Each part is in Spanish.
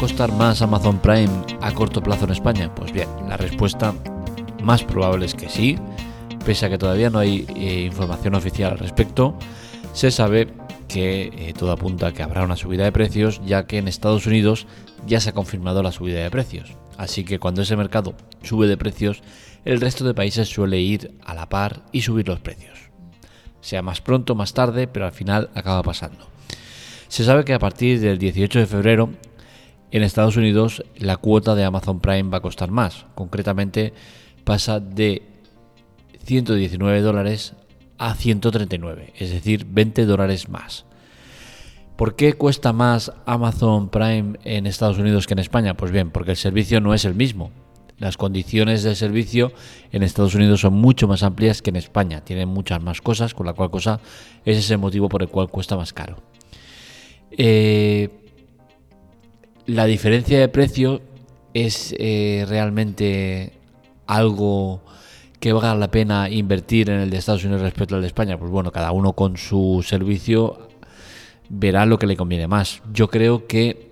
costar más Amazon Prime a corto plazo en España? Pues bien, la respuesta más probable es que sí, pese a que todavía no hay eh, información oficial al respecto, se sabe que eh, todo apunta a que habrá una subida de precios, ya que en Estados Unidos ya se ha confirmado la subida de precios. Así que cuando ese mercado sube de precios, el resto de países suele ir a la par y subir los precios. Sea más pronto, más tarde, pero al final acaba pasando. Se sabe que a partir del 18 de febrero en Estados Unidos la cuota de Amazon Prime va a costar más. Concretamente pasa de 119 dólares a 139, es decir, 20 dólares más. ¿Por qué cuesta más Amazon Prime en Estados Unidos que en España? Pues bien, porque el servicio no es el mismo. Las condiciones de servicio en Estados Unidos son mucho más amplias que en España. Tienen muchas más cosas, con la cual cosa ese es el motivo por el cual cuesta más caro. Eh, la diferencia de precio es eh, realmente algo que valga la pena invertir en el de Estados Unidos respecto al de España? Pues bueno, cada uno con su servicio verá lo que le conviene más. Yo creo que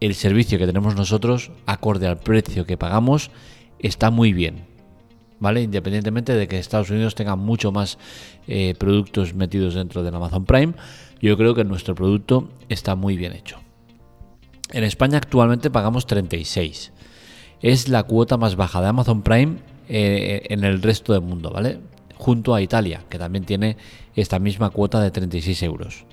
el servicio que tenemos nosotros, acorde al precio que pagamos, está muy bien. ¿Vale? Independientemente de que Estados Unidos tenga mucho más eh, productos metidos dentro del Amazon Prime, yo creo que nuestro producto está muy bien hecho. En España actualmente pagamos 36. Es la cuota más baja de Amazon Prime eh, en el resto del mundo, ¿vale? Junto a Italia, que también tiene esta misma cuota de 36 euros.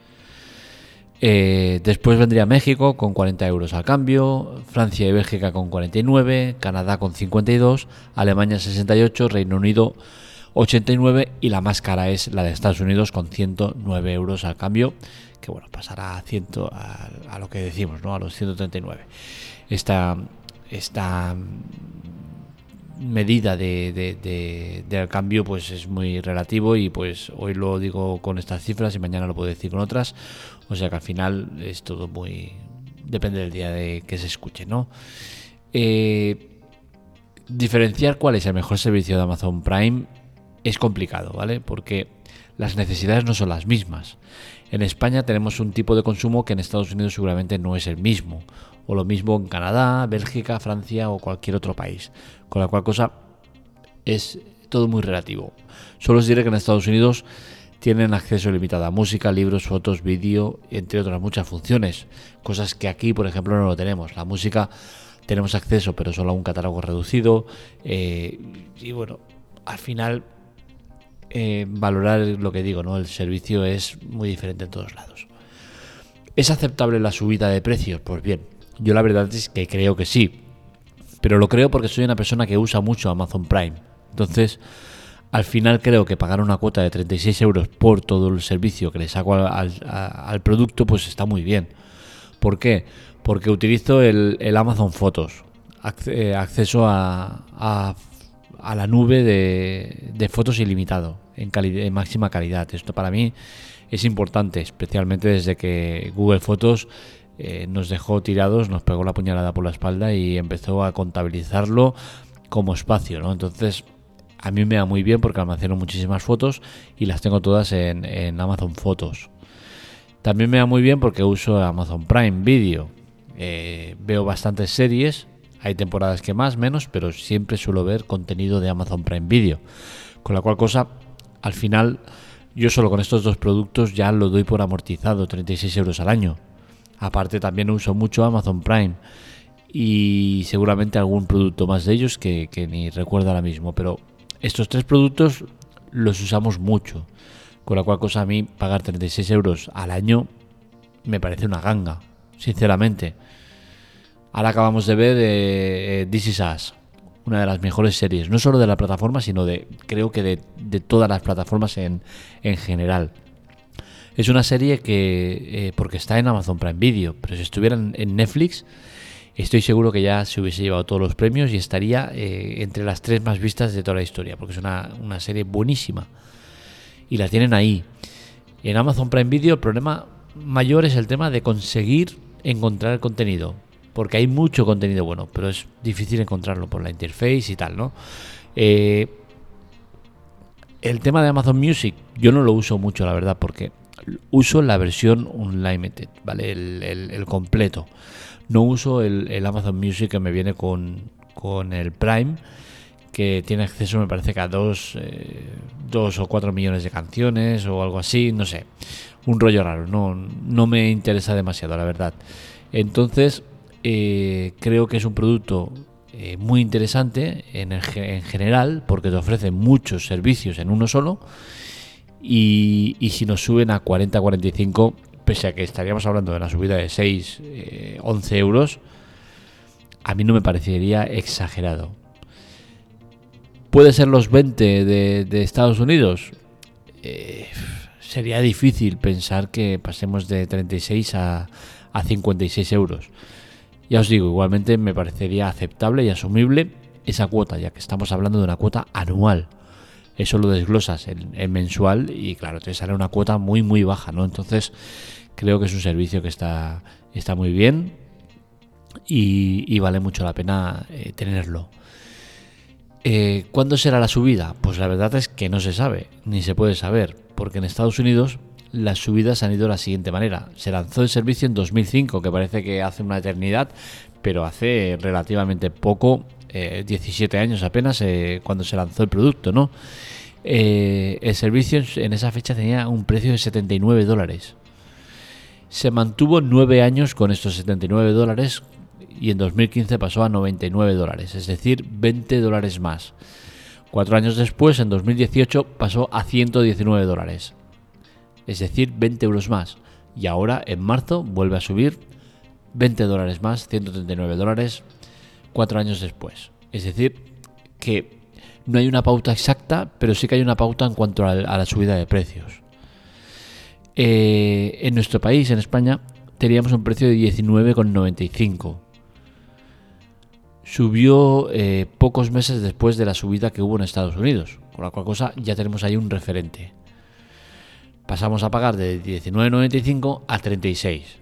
Eh, después vendría México con 40 euros al cambio, Francia y Bélgica con 49, Canadá con 52, Alemania 68, Reino Unido 89 y la más cara es la de Estados Unidos con 109 euros al cambio, que bueno, pasará a, 100, a, lo que decimos, ¿no? a los 139. Esta, esta medida de, del cambio pues es muy relativo y pues hoy lo digo con estas cifras y mañana lo puedo decir con otras o sea que al final es todo muy depende del día de que se escuche no eh, diferenciar cuál es el mejor servicio de Amazon Prime es complicado vale porque las necesidades no son las mismas en España tenemos un tipo de consumo que en Estados Unidos seguramente no es el mismo o lo mismo en Canadá, Bélgica, Francia o cualquier otro país. Con la cual cosa es todo muy relativo. Solo os diré que en Estados Unidos tienen acceso limitado a música, libros, fotos, vídeo, entre otras muchas funciones, cosas que aquí, por ejemplo, no lo tenemos. La música tenemos acceso, pero solo a un catálogo reducido. Eh, y bueno, al final, eh, valorar lo que digo, ¿no? El servicio es muy diferente en todos lados. ¿Es aceptable la subida de precios? Pues bien, yo la verdad es que creo que sí. Pero lo creo porque soy una persona que usa mucho Amazon Prime. Entonces, al final creo que pagar una cuota de 36 euros por todo el servicio que le saco al, producto, pues está muy bien. ¿Por qué? Porque utilizo el, Amazon Fotos, eh, acceso a, a, la nube de, fotos ilimitado, en, en máxima calidad. Esto para mí es importante, especialmente desde que Google Fotos eh, nos dejó tirados, nos pegó la puñalada por la espalda y empezó a contabilizarlo como espacio, ¿no? Entonces, a mí me da muy bien porque almaceno muchísimas fotos y las tengo todas en, Amazon Fotos. También me da muy bien porque uso Amazon Prime Video. Eh, veo bastantes series, hay temporadas que más, menos, pero siempre suelo ver contenido de Amazon Prime Video. Con la cual cosa, al final, yo solo con estos dos productos ya lo doy por amortizado, 36 euros al año. Aparte también uso mucho Amazon Prime y seguramente algún producto más de ellos que, ni recuerdo ahora mismo. Pero estos tres productos los usamos mucho. Con la cual cosa a mí pagar 36 euros al año me parece una ganga, sinceramente. Ahora acabamos de ver eh, This Is Us, una de las mejores series, no solo de la plataforma, sino de creo que de, todas las plataformas en, en general. Es una serie que, eh, porque está en Amazon Prime Video, pero si estuviera en Netflix, estoy seguro que ya se hubiese llevado todos los premios y estaría eh, entre las tres más vistas de toda la historia, porque es una, serie buenísima. Y la tienen ahí. En Amazon Prime Video el problema mayor es el tema de conseguir encontrar contenido, porque hay mucho contenido bueno, pero es difícil encontrarlo por la interface y tal, ¿no? Eh, el tema de Amazon Music yo no lo uso mucho, la verdad, porque uso la versión Unlimited, ¿vale? El, completo. No uso el, Amazon Music que me viene con, con, el Prime, que tiene acceso, me parece que a dos, eh, dos o cuatro millones de canciones o algo así, no sé. Un rollo raro, no, no me interesa demasiado, la verdad. Entonces, eh, creo que es un producto eh, muy interesante en, en, general porque te ofrece muchos servicios en uno solo. Y, si nos suben a 40-45 pese a que estaríamos hablando de una subida de 6 11 eh, euros a mí no me parecería exagerado. Puede ser los 20 de, Estados Unidos sería difícil pensar que pasemos de 36 a, a 56 euros ya os digo, igualmente me parecería aceptable y asumible esa cuota, ya que estamos hablando de una cuota anual. Eso lo desglosas en, mensual y claro, te sale una cuota muy muy baja, ¿no? Entonces creo que es un servicio que está, está muy bien y, vale mucho la pena eh, tenerlo. Eh, ¿Cuándo será la subida? Pues la verdad es que no se sabe, ni se puede saber, porque en Estados Unidos las subidas han ido de la siguiente manera. Se lanzó el servicio en 2005, que parece que hace una eternidad, pero hace relativamente poco, 17 eh, años apenas, eh, cuando se lanzó el producto, ¿no? Eh, el servicio en esa fecha tenía un precio de 79 dólares. Se mantuvo 9 años con estos 79 dólares y en 2015 pasó a 99 dólares, es decir, 20 dólares más. Cuatro años después, en 2018, pasó a 119 dólares es decir, 20 euros más. Y ahora, en marzo, vuelve a subir 20 dólares más, 139 dólares, cuatro años después. Es decir, que no hay una pauta exacta, pero sí que hay una pauta en cuanto a la, subida de precios. Eh, en nuestro país, en España, teníamos un precio de 19,95. Subió eh, pocos meses después de la subida que hubo en Estados Unidos, con la cual cosa ya tenemos ahí un referente pasamos a pagar de 19,95 a 36.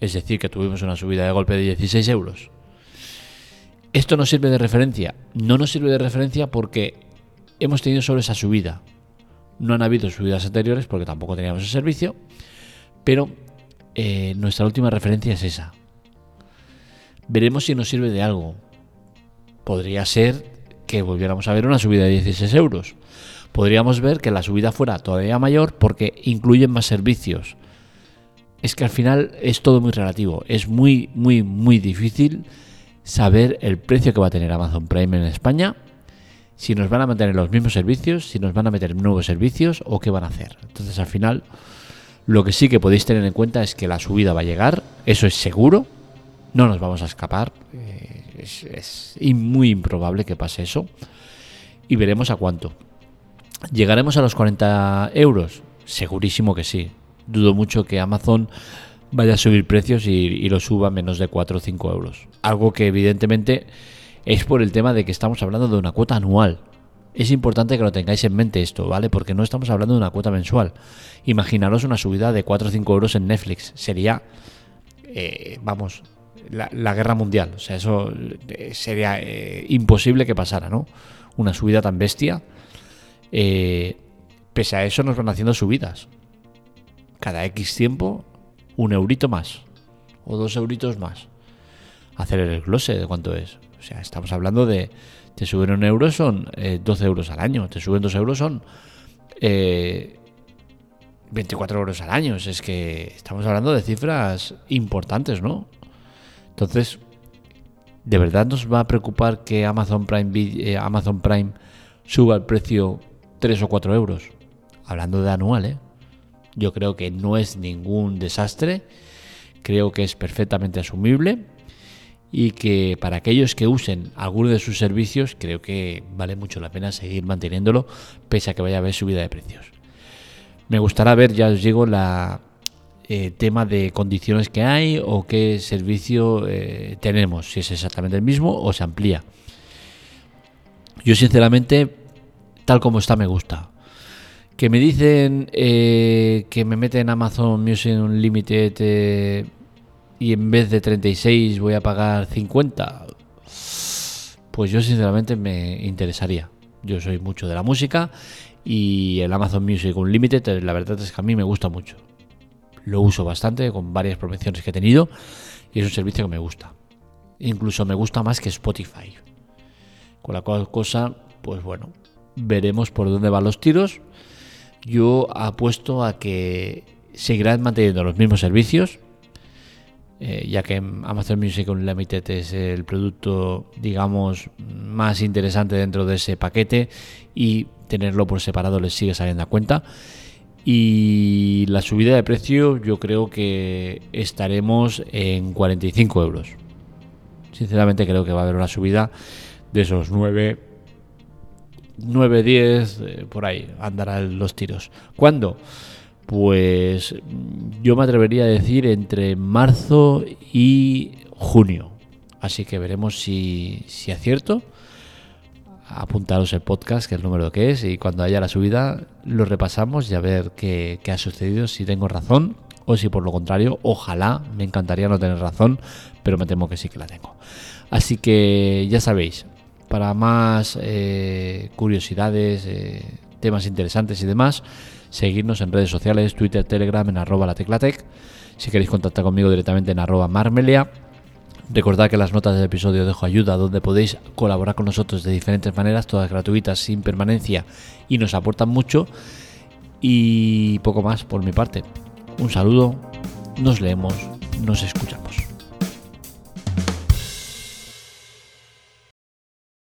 Es decir, que tuvimos una subida de golpe de 16 euros. ¿Esto nos sirve de referencia? No nos sirve de referencia porque hemos tenido solo esa subida. No han habido subidas anteriores porque tampoco teníamos el servicio, pero eh, nuestra última referencia es esa. Veremos si nos sirve de algo. Podría ser que volviéramos a ver una subida de 16 euros podríamos ver que la subida fuera todavía mayor porque incluyen más servicios. Es que al final es todo muy relativo. Es muy, muy, muy difícil saber el precio que va a tener Amazon Prime en España, si nos van a mantener los mismos servicios, si nos van a meter nuevos servicios o qué van a hacer. Entonces al final lo que sí que podéis tener en cuenta es que la subida va a llegar, eso es seguro, no nos vamos a escapar, eh, es, es muy improbable que pase eso y veremos a cuánto. ¿Llegaremos a los 40 euros? Segurísimo que sí. Dudo mucho que Amazon vaya a subir precios y, lo suba a menos de 4 o 5 euros. Algo que evidentemente es por el tema de que estamos hablando de una cuota anual. Es importante que lo tengáis en mente esto, ¿vale? Porque no estamos hablando de una cuota mensual. Imaginaros una subida de 4 o 5 euros en Netflix. Sería, eh, vamos, la, guerra mundial. O sea, eso eh, sería eh, imposible que pasara, ¿no? Una subida tan bestia eh, pese a eso nos van haciendo subidas. Cada X tiempo, un eurito más. O dos euritos más. Hacer el glose de cuánto es. O sea, estamos hablando de... Te suben un euro son 12 eh, euros al año. Te suben dos euros son... 24 eh, euros al año. Es que estamos hablando de cifras importantes, ¿no? Entonces, ¿de verdad nos va a preocupar que Amazon Prime, Amazon Prime suba el precio 3 o 4 euros. Hablando de anual, ¿eh? Yo creo que no es ningún desastre, creo que es perfectamente asumible y que para aquellos que usen alguno de sus servicios creo que vale mucho la pena seguir manteniéndolo pese a que vaya a haber subida de precios. Me gustará ver, ya os digo, la eh, tema de condiciones que hay o qué servicio eh, tenemos, si es exactamente el mismo o se amplía. Yo sinceramente tal como está me gusta. Que me dicen eh, que me meten Amazon Music Unlimited eh, y en vez de 36 voy a pagar 50. Pues yo sinceramente me interesaría. Yo soy mucho de la música y el Amazon Music Unlimited la verdad es que a mí me gusta mucho. lo uso bastante con varias promociones que he tenido y es un servicio que me gusta. Incluso me gusta más que Spotify. Con la cual cosa, pues bueno, veremos por dónde van los tiros. Yo apuesto a que seguirán manteniendo los mismos servicios, eh, ya que Amazon Music Unlimited es el producto, digamos, más interesante dentro de ese paquete y tenerlo por separado les sigue saliendo a cuenta. Y la subida de precio yo creo que estaremos en 45 euros. Sinceramente creo que va a haber una subida de esos 9, 9 10, por ahí andarán los tiros. ¿Cuándo? Pues yo me atrevería a decir entre marzo y junio. Así que veremos si, si acierto apuntaros el podcast, que es el número que es, y cuando haya la subida lo repasamos y a ver qué, ha sucedido, si tengo razón o si por lo contrario, ojalá, me encantaría no tener razón, pero me temo que sí que la tengo. Así que ya sabéis, para más eh, curiosidades, eh, temas interesantes y demás, seguirnos en redes sociales, Twitter, Telegram, en arroba la teclatec. Si queréis contactar conmigo directamente en arroba marmelia Recordad que las notas del episodio dejo ayuda donde podéis colaborar con nosotros de diferentes maneras, todas gratuitas, sin permanencia y nos aportan mucho. Y poco más por mi parte. Un saludo, nos leemos, nos escuchamos.